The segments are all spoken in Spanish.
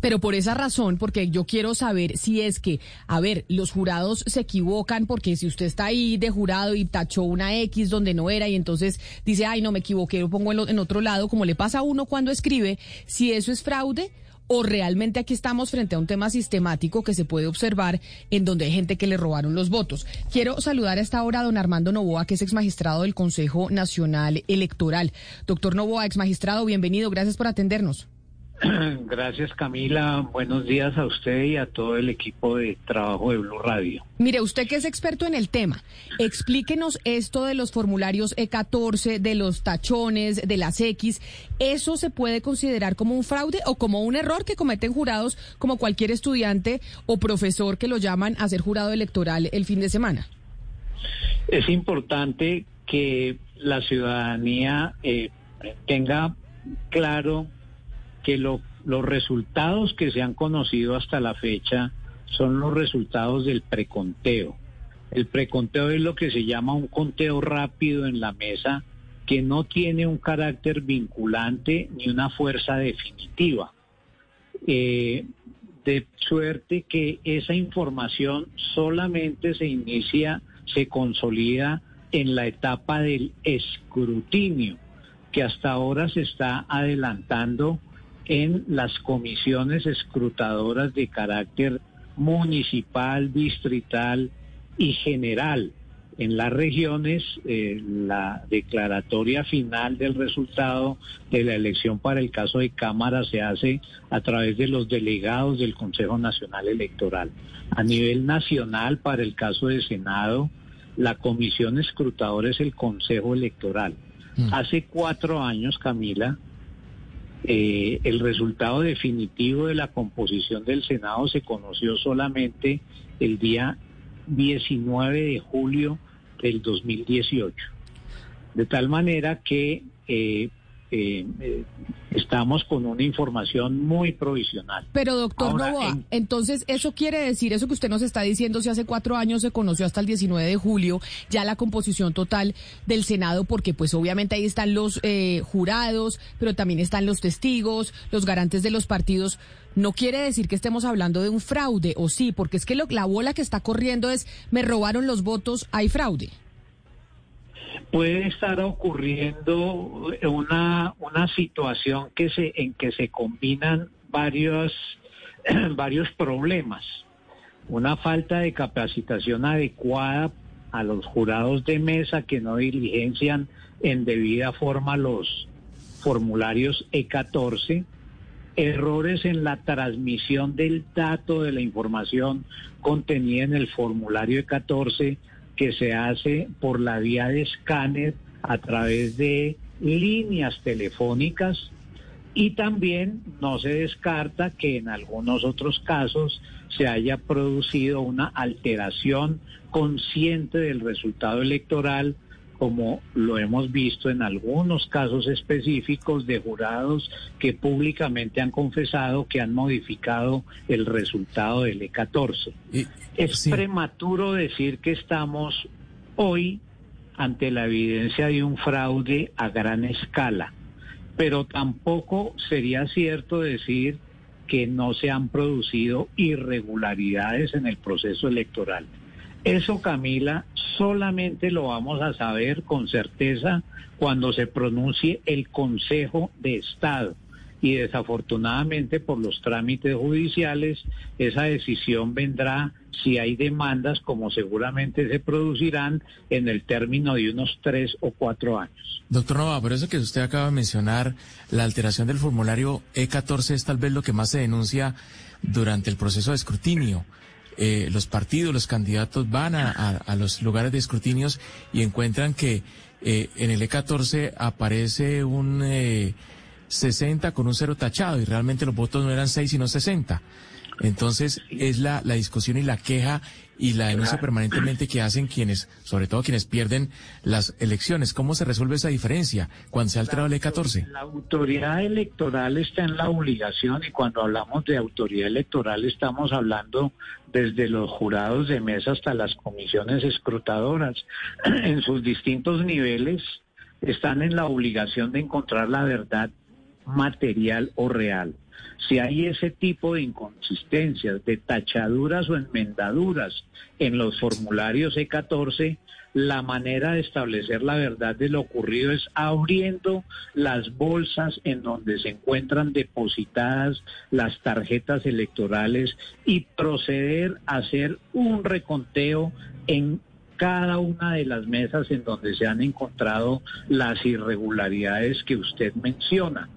Pero por esa razón, porque yo quiero saber si es que, a ver, los jurados se equivocan, porque si usted está ahí de jurado y tachó una X donde no era y entonces dice, ay, no me equivoqué, lo pongo en, otro lado, como le pasa a uno cuando escribe, si eso es fraude o realmente aquí estamos frente a un tema sistemático que se puede observar en donde hay gente que le robaron los votos. Quiero saludar a esta hora a don Armando Novoa, que es ex magistrado del Consejo Nacional Electoral. Doctor Novoa, ex magistrado, bienvenido, gracias por atendernos. Gracias Camila, buenos días a usted y a todo el equipo de trabajo de Blue Radio. Mire, usted que es experto en el tema, explíquenos esto de los formularios E14, de los tachones, de las X, ¿eso se puede considerar como un fraude o como un error que cometen jurados como cualquier estudiante o profesor que lo llaman a ser jurado electoral el fin de semana? Es importante que la ciudadanía eh, tenga claro que los resultados que se han conocido hasta la fecha son los resultados del preconteo. El preconteo es lo que se llama un conteo rápido en la mesa que no tiene un carácter vinculante ni una fuerza definitiva. Eh, de suerte que esa información solamente se inicia, se consolida en la etapa del escrutinio, que hasta ahora se está adelantando en las comisiones escrutadoras de carácter municipal, distrital y general. En las regiones, eh, la declaratoria final del resultado de la elección para el caso de Cámara se hace a través de los delegados del Consejo Nacional Electoral. A nivel nacional, para el caso de Senado, la comisión escrutadora es el Consejo Electoral. Mm. Hace cuatro años, Camila, eh, el resultado definitivo de la composición del Senado se conoció solamente el día 19 de julio del 2018. De tal manera que eh, eh, eh, estamos con una información muy provisional. Pero doctor Novoa, entonces eso quiere decir, eso que usted nos está diciendo, si hace cuatro años se conoció hasta el 19 de julio ya la composición total del Senado, porque pues obviamente ahí están los eh, jurados, pero también están los testigos, los garantes de los partidos. No quiere decir que estemos hablando de un fraude, o sí, porque es que la bola que está corriendo es, me robaron los votos, hay fraude puede estar ocurriendo una, una situación que se, en que se combinan varios, varios problemas. Una falta de capacitación adecuada a los jurados de mesa que no diligencian en debida forma los formularios E14, errores en la transmisión del dato de la información contenida en el formulario E14 que se hace por la vía de escáner a través de líneas telefónicas y también no se descarta que en algunos otros casos se haya producido una alteración consciente del resultado electoral como lo hemos visto en algunos casos específicos de jurados que públicamente han confesado que han modificado el resultado del E14. es prematuro decir que estamos hoy ante la evidencia de un fraude a gran escala, pero tampoco sería cierto decir que no se han producido irregularidades en el proceso electoral. Eso, Camila, solamente lo vamos a saber con certeza cuando se pronuncie el Consejo de Estado. Y desafortunadamente por los trámites judiciales, esa decisión vendrá si hay demandas, como seguramente se producirán en el término de unos tres o cuatro años. Doctor Nova, por eso que usted acaba de mencionar, la alteración del formulario E14 es tal vez lo que más se denuncia durante el proceso de escrutinio. Eh, los partidos, los candidatos van a, los lugares de escrutinios y encuentran que eh, en el E14 aparece un 60 eh, con un cero tachado y realmente los votos no eran 6 sino 60. Entonces es la, la discusión y la queja y la denuncia permanentemente que hacen quienes, sobre todo quienes pierden las elecciones. ¿Cómo se resuelve esa diferencia cuando se ha alterado el E14? La autoridad electoral está en la obligación y cuando hablamos de autoridad electoral estamos hablando desde los jurados de mesa hasta las comisiones escrutadoras en sus distintos niveles están en la obligación de encontrar la verdad material o real. Si hay ese tipo de inconsistencias, de tachaduras o enmendaduras en los formularios E14, la manera de establecer la verdad de lo ocurrido es abriendo las bolsas en donde se encuentran depositadas las tarjetas electorales y proceder a hacer un reconteo en cada una de las mesas en donde se han encontrado las irregularidades que usted menciona.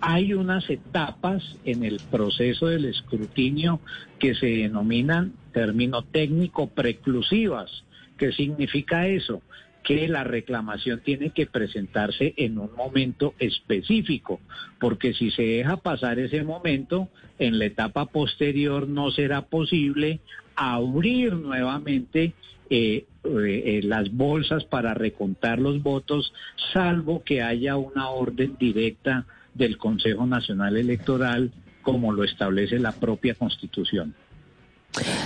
Hay unas etapas en el proceso del escrutinio que se denominan, término técnico, preclusivas. ¿Qué significa eso? que la reclamación tiene que presentarse en un momento específico, porque si se deja pasar ese momento, en la etapa posterior no será posible abrir nuevamente eh, eh, las bolsas para recontar los votos, salvo que haya una orden directa del Consejo Nacional Electoral, como lo establece la propia Constitución.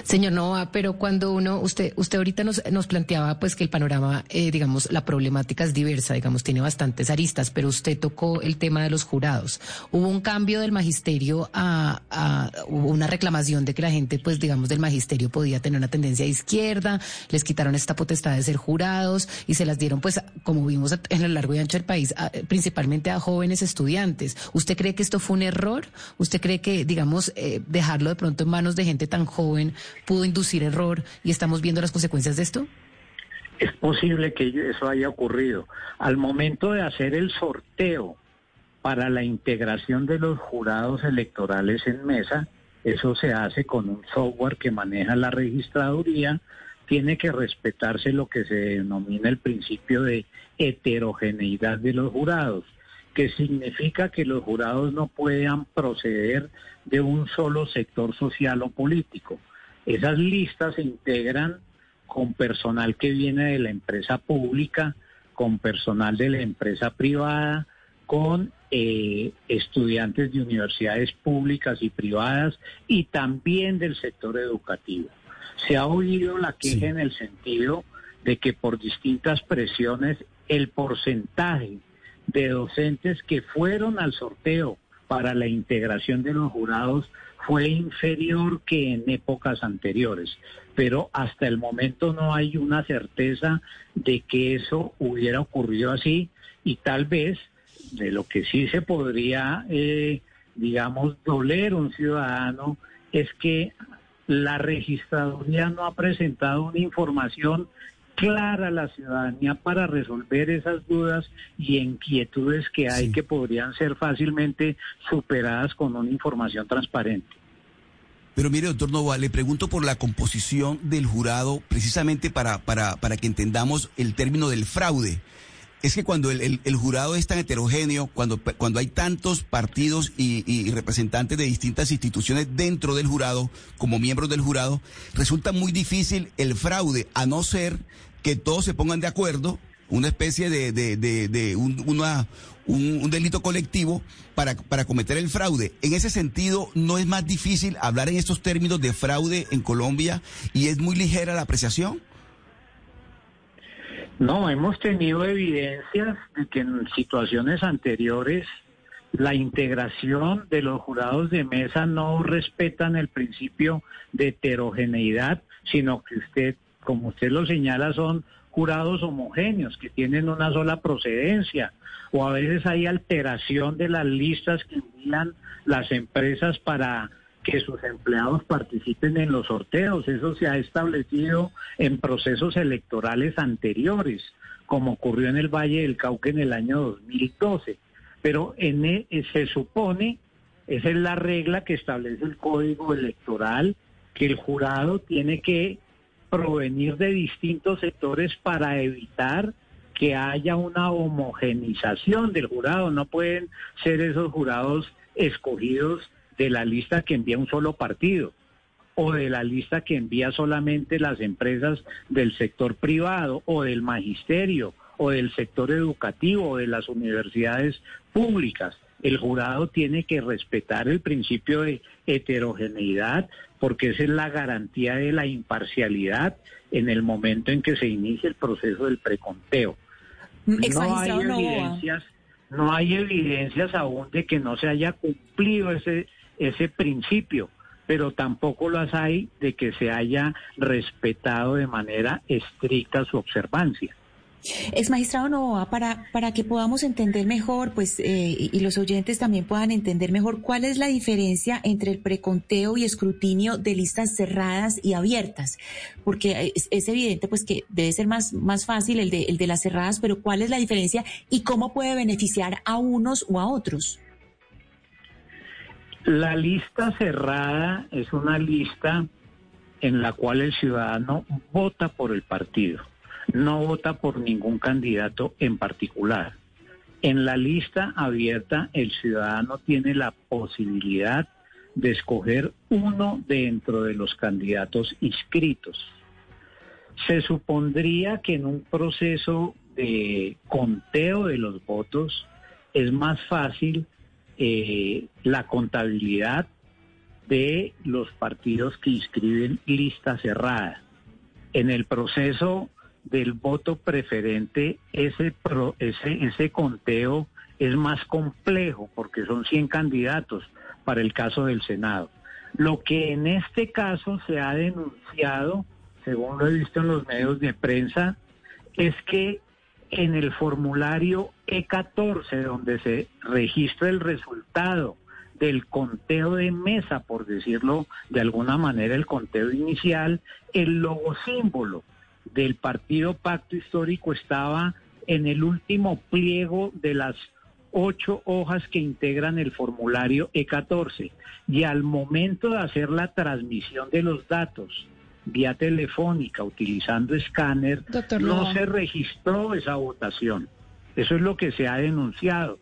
Señor Nova, pero cuando uno, usted, usted ahorita nos, nos planteaba pues que el panorama, eh, digamos, la problemática es diversa, digamos, tiene bastantes aristas, pero usted tocó el tema de los jurados. Hubo un cambio del magisterio a, hubo una reclamación de que la gente, pues, digamos, del magisterio podía tener una tendencia a izquierda, les quitaron esta potestad de ser jurados y se las dieron, pues, como vimos en el largo y ancho del país, principalmente a jóvenes estudiantes. ¿Usted cree que esto fue un error? ¿Usted cree que, digamos, eh, dejarlo de pronto en manos de gente tan joven pudo inducir error y estamos viendo las consecuencias de esto? Es posible que eso haya ocurrido. Al momento de hacer el sorteo para la integración de los jurados electorales en mesa, eso se hace con un software que maneja la registraduría, tiene que respetarse lo que se denomina el principio de heterogeneidad de los jurados que significa que los jurados no puedan proceder de un solo sector social o político. Esas listas se integran con personal que viene de la empresa pública, con personal de la empresa privada, con eh, estudiantes de universidades públicas y privadas y también del sector educativo. Se ha oído la queja en el sentido de que por distintas presiones el porcentaje de docentes que fueron al sorteo para la integración de los jurados fue inferior que en épocas anteriores, pero hasta el momento no hay una certeza de que eso hubiera ocurrido así y tal vez de lo que sí se podría, eh, digamos, doler un ciudadano es que la registraduría no ha presentado una información clara a la ciudadanía para resolver esas dudas y inquietudes que hay que podrían ser fácilmente superadas con una información transparente. Pero mire, doctor Nova, le pregunto por la composición del jurado, precisamente para, para, para que entendamos el término del fraude. Es que cuando el, jurado es tan heterogéneo, cuando, cuando hay tantos partidos y, representantes de distintas instituciones dentro del jurado, como miembros del jurado, resulta muy difícil el fraude, a no ser que todos se pongan de acuerdo, una especie de, un, una, un, delito colectivo para, para cometer el fraude. En ese sentido, ¿no es más difícil hablar en estos términos de fraude en Colombia y es muy ligera la apreciación? No, hemos tenido evidencias de que en situaciones anteriores la integración de los jurados de mesa no respetan el principio de heterogeneidad, sino que usted como usted lo señala, son jurados homogéneos que tienen una sola procedencia o a veces hay alteración de las listas que envían las empresas para que sus empleados participen en los sorteos. Eso se ha establecido en procesos electorales anteriores, como ocurrió en el Valle del Cauca en el año 2012. Pero en e, se supone, esa es la regla que establece el Código Electoral, que el jurado tiene que provenir de distintos sectores para evitar que haya una homogenización del jurado. No pueden ser esos jurados escogidos de la lista que envía un solo partido o de la lista que envía solamente las empresas del sector privado o del magisterio o del sector educativo o de las universidades públicas. El jurado tiene que respetar el principio de heterogeneidad, porque esa es la garantía de la imparcialidad en el momento en que se inicia el proceso del preconteo. Mm, no hay evidencias, no hay evidencias aún de que no se haya cumplido ese ese principio, pero tampoco las hay de que se haya respetado de manera estricta su observancia. Ex magistrado Novoa, para, para que podamos entender mejor, pues, eh, y los oyentes también puedan entender mejor cuál es la diferencia entre el preconteo y escrutinio de listas cerradas y abiertas, porque es, evidente, pues, que debe ser más, más fácil el de, el de las cerradas, pero cuál es la diferencia y cómo puede beneficiar a unos o a otros. La lista cerrada es una lista en la cual el ciudadano vota por el partido no vota por ningún candidato en particular. En la lista abierta, el ciudadano tiene la posibilidad de escoger uno dentro de los candidatos inscritos. Se supondría que en un proceso de conteo de los votos es más fácil eh, la contabilidad de los partidos que inscriben lista cerrada. En el proceso del voto preferente, ese, ese, ese conteo es más complejo porque son 100 candidatos para el caso del Senado. Lo que en este caso se ha denunciado, según lo he visto en los medios de prensa, es que en el formulario E14, donde se registra el resultado del conteo de mesa, por decirlo de alguna manera, el conteo inicial, el logo símbolo del partido Pacto Histórico estaba en el último pliego de las ocho hojas que integran el formulario E14 y al momento de hacer la transmisión de los datos vía telefónica utilizando escáner, no se registró esa votación. Eso es lo que se ha denunciado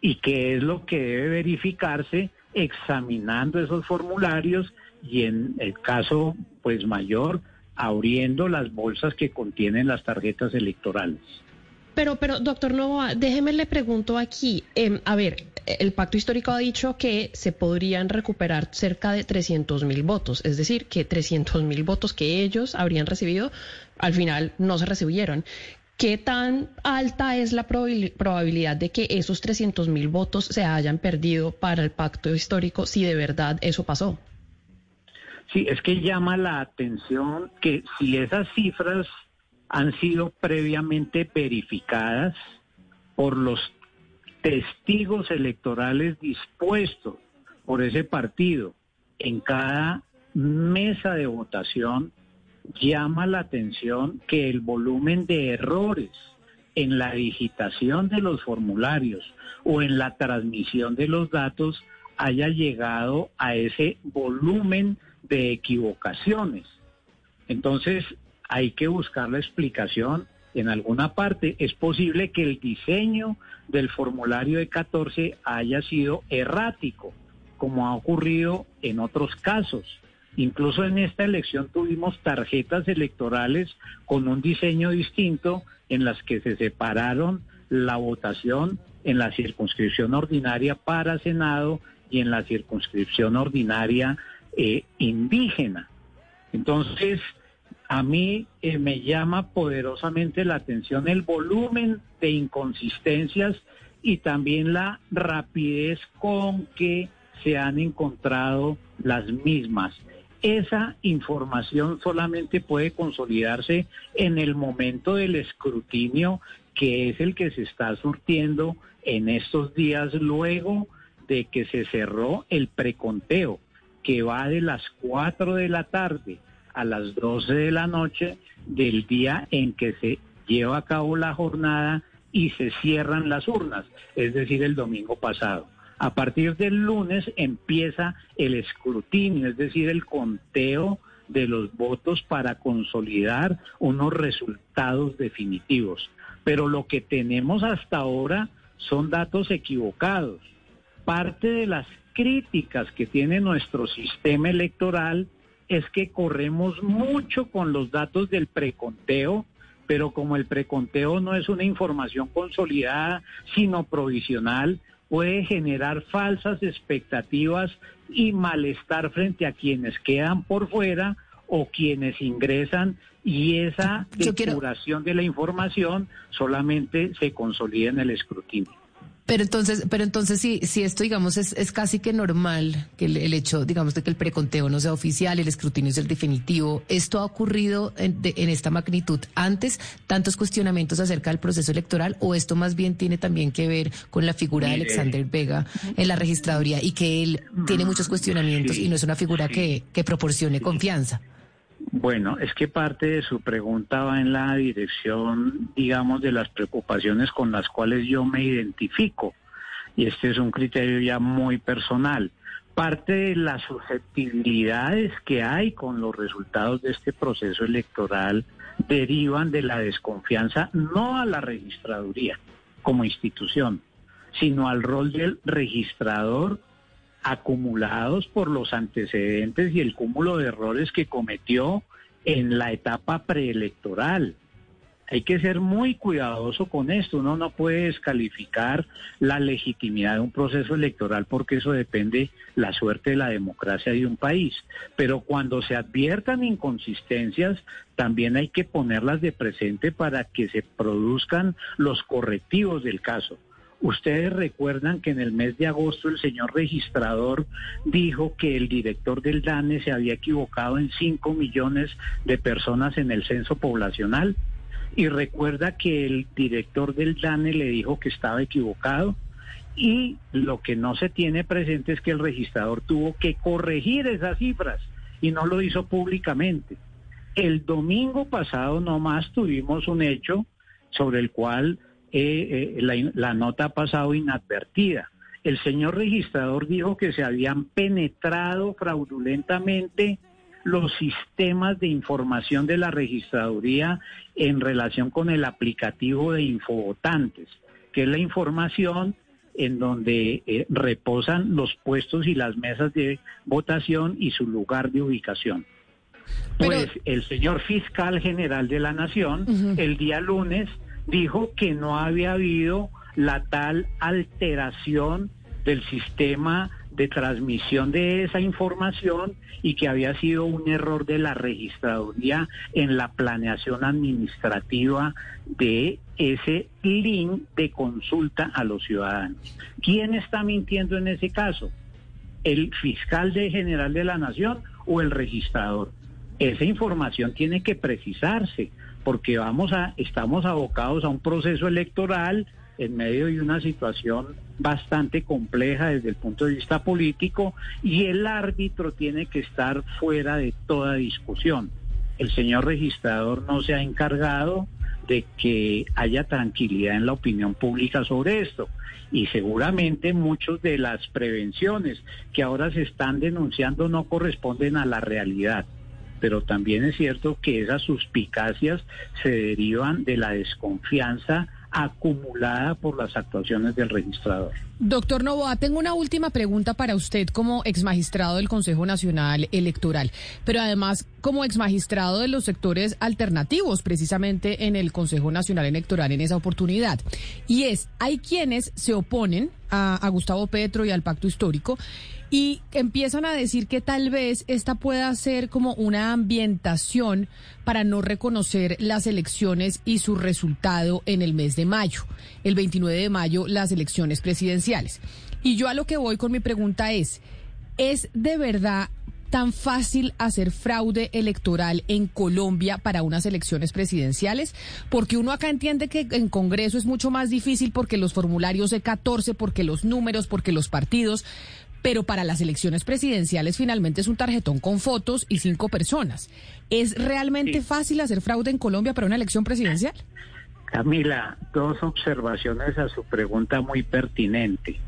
y que es lo que debe verificarse examinando esos formularios y en el caso pues mayor abriendo las bolsas que contienen las tarjetas electorales. Pero, pero, doctor Novoa, déjeme le pregunto aquí. Em, a ver, el pacto histórico ha dicho que se podrían recuperar cerca de 300 mil votos, es decir, que 300 mil votos que ellos habrían recibido, al final no se recibieron. ¿Qué tan alta es la probabilidad de que esos 300 mil votos se hayan perdido para el pacto histórico si de verdad eso pasó? Sí, es que llama la atención que si esas cifras han sido previamente verificadas por los testigos electorales dispuestos por ese partido en cada mesa de votación, llama la atención que el volumen de errores en la digitación de los formularios o en la transmisión de los datos haya llegado a ese volumen de equivocaciones. Entonces, hay que buscar la explicación en alguna parte. Es posible que el diseño del formulario de 14 haya sido errático, como ha ocurrido en otros casos. Incluso en esta elección tuvimos tarjetas electorales con un diseño distinto en las que se separaron la votación en la circunscripción ordinaria para Senado y en la circunscripción ordinaria eh, indígena. Entonces, a mí eh, me llama poderosamente la atención el volumen de inconsistencias y también la rapidez con que se han encontrado las mismas. Esa información solamente puede consolidarse en el momento del escrutinio, que es el que se está surtiendo en estos días luego de que se cerró el preconteo que va de las 4 de la tarde a las 12 de la noche del día en que se lleva a cabo la jornada y se cierran las urnas, es decir, el domingo pasado. A partir del lunes empieza el escrutinio, es decir, el conteo de los votos para consolidar unos resultados definitivos. Pero lo que tenemos hasta ahora son datos equivocados. Parte de las críticas que tiene nuestro sistema electoral es que corremos mucho con los datos del preconteo, pero como el preconteo no es una información consolidada, sino provisional, puede generar falsas expectativas y malestar frente a quienes quedan por fuera o quienes ingresan y esa depuración de la información solamente se consolida en el escrutinio. Pero entonces, pero entonces sí, si esto, digamos, es, es casi que normal que el, hecho, digamos, de que el preconteo no sea oficial, el escrutinio es el definitivo. ¿Esto ha ocurrido en, en, esta magnitud antes? ¿Tantos cuestionamientos acerca del proceso electoral? ¿O esto más bien tiene también que ver con la figura de Alexander Vega en la registraduría y que él tiene muchos cuestionamientos y no es una figura que, que proporcione confianza? Bueno, es que parte de su pregunta va en la dirección, digamos, de las preocupaciones con las cuales yo me identifico. Y este es un criterio ya muy personal. Parte de las susceptibilidades que hay con los resultados de este proceso electoral derivan de la desconfianza no a la registraduría como institución, sino al rol del registrador acumulados por los antecedentes y el cúmulo de errores que cometió en la etapa preelectoral. Hay que ser muy cuidadoso con esto. Uno no puede descalificar la legitimidad de un proceso electoral porque eso depende la suerte de la democracia de un país. Pero cuando se adviertan inconsistencias, también hay que ponerlas de presente para que se produzcan los correctivos del caso. Ustedes recuerdan que en el mes de agosto el señor registrador dijo que el director del DANE se había equivocado en 5 millones de personas en el censo poblacional. Y recuerda que el director del DANE le dijo que estaba equivocado. Y lo que no se tiene presente es que el registrador tuvo que corregir esas cifras y no lo hizo públicamente. El domingo pasado nomás tuvimos un hecho sobre el cual eh, eh, la, nota ha pasado inadvertida. El señor registrador dijo que se habían penetrado fraudulentamente los sistemas de información de la registraduría en relación con el aplicativo de infovotantes, que es la información en donde eh, reposan los puestos y las mesas de votación y su lugar de ubicación. Pues el señor fiscal general de la Nación el día lunes dijo que no había habido la tal alteración del sistema de transmisión de esa información y que había sido un error de la registraduría en la planeación administrativa de ese link de consulta a los ciudadanos. ¿Quién está mintiendo en ese caso? ¿El fiscal de general de la nación o el registrador? Esa información tiene que precisarse porque vamos a, estamos abocados a un proceso electoral en medio de una situación bastante compleja desde el punto de vista político y el árbitro tiene que estar fuera de toda discusión. El señor registrador no se ha encargado de que haya tranquilidad en la opinión pública sobre esto. Y seguramente muchas de las prevenciones que ahora se están denunciando no corresponden a la realidad pero también es cierto que esas suspicacias se derivan de la desconfianza acumulada por las actuaciones del registrador. Doctor Novoa, tengo una última pregunta para usted como exmagistrado del Consejo Nacional Electoral, pero además como exmagistrado de los sectores alternativos precisamente en el Consejo Nacional Electoral en esa oportunidad. Y es, hay quienes se oponen a, a Gustavo Petro y al pacto histórico y empiezan a decir que tal vez esta pueda ser como una ambientación para no reconocer las elecciones y su resultado en el mes de mayo, el 29 de mayo, las elecciones presidenciales. Y yo a lo que voy con mi pregunta es, ¿es de verdad tan fácil hacer fraude electoral en Colombia para unas elecciones presidenciales? Porque uno acá entiende que en Congreso es mucho más difícil porque los formularios de 14, porque los números, porque los partidos, pero para las elecciones presidenciales finalmente es un tarjetón con fotos y cinco personas. ¿Es realmente fácil hacer fraude en Colombia para una elección presidencial? Camila, dos observaciones a su pregunta muy pertinente.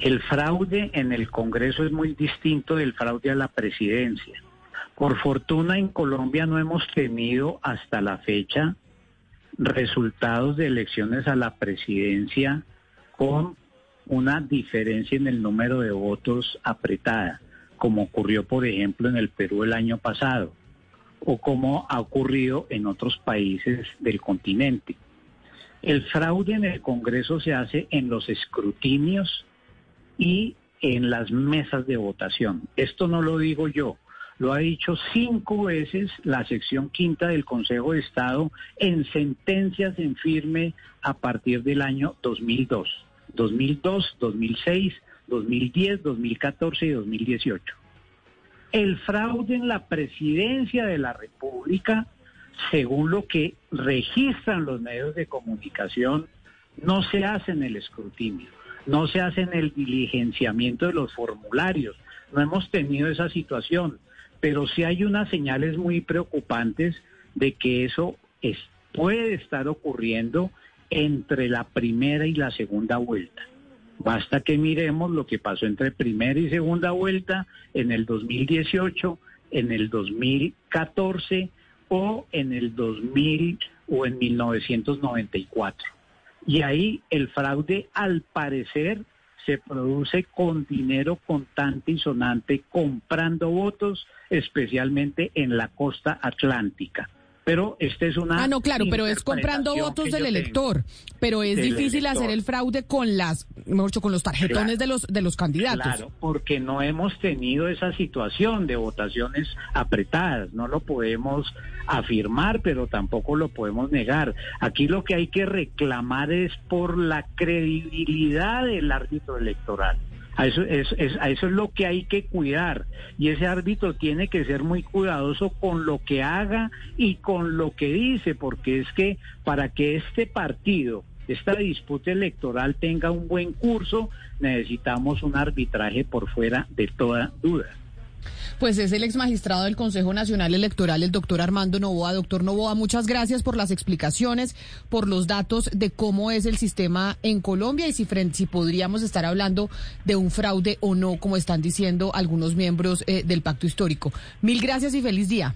El fraude en el Congreso es muy distinto del fraude a la presidencia. Por fortuna en Colombia no hemos tenido hasta la fecha resultados de elecciones a la presidencia con una diferencia en el número de votos apretada, como ocurrió, por ejemplo, en el Perú el año pasado, o como ha ocurrido en otros países del continente. El fraude en el Congreso se hace en los escrutinios y en las mesas de votación. Esto no lo digo yo, lo ha dicho cinco veces la sección quinta del Consejo de Estado en sentencias en firme a partir del año 2002 2002, 2006, 2010, 2014 y 2018. El fraude en la presidencia de la República, según lo que registran los medios de comunicación, no se hace en el escrutinio, no se hace en el diligenciamiento de los formularios. No hemos tenido esa situación, pero sí hay unas señales muy preocupantes de que eso puede estar ocurriendo entre la primera y la segunda vuelta. Basta que miremos lo que pasó entre primera y segunda vuelta en el 2018, en el 2014 o en el 2000 o en 1994. Y ahí el fraude al parecer se produce con dinero contante y sonante comprando votos, especialmente en la costa atlántica pero este es una Ah, no, claro, pero es comprando votos del elector, pero es difícil hacer el fraude con las, mejor con los tarjetones de los de los candidatos. Claro, porque no hemos tenido esa situación de votaciones apretadas, no lo podemos afirmar, pero tampoco lo podemos negar. Aquí lo que hay que reclamar es por la credibilidad del árbitro electoral. A eso, es, a eso es lo que hay que cuidar. Y ese árbitro tiene que ser muy cuidadoso con lo que haga y con lo que dice, porque es que para que este partido, esta disputa electoral tenga un buen curso, necesitamos un arbitraje por fuera de toda duda. Pues es el ex magistrado del Consejo Nacional Electoral, el doctor Armando Novoa. Doctor Novoa, muchas gracias por las explicaciones, por los datos de cómo es el sistema en Colombia y si, si podríamos estar hablando de un fraude o no, como están diciendo algunos miembros eh, del pacto histórico. Mil gracias y feliz día.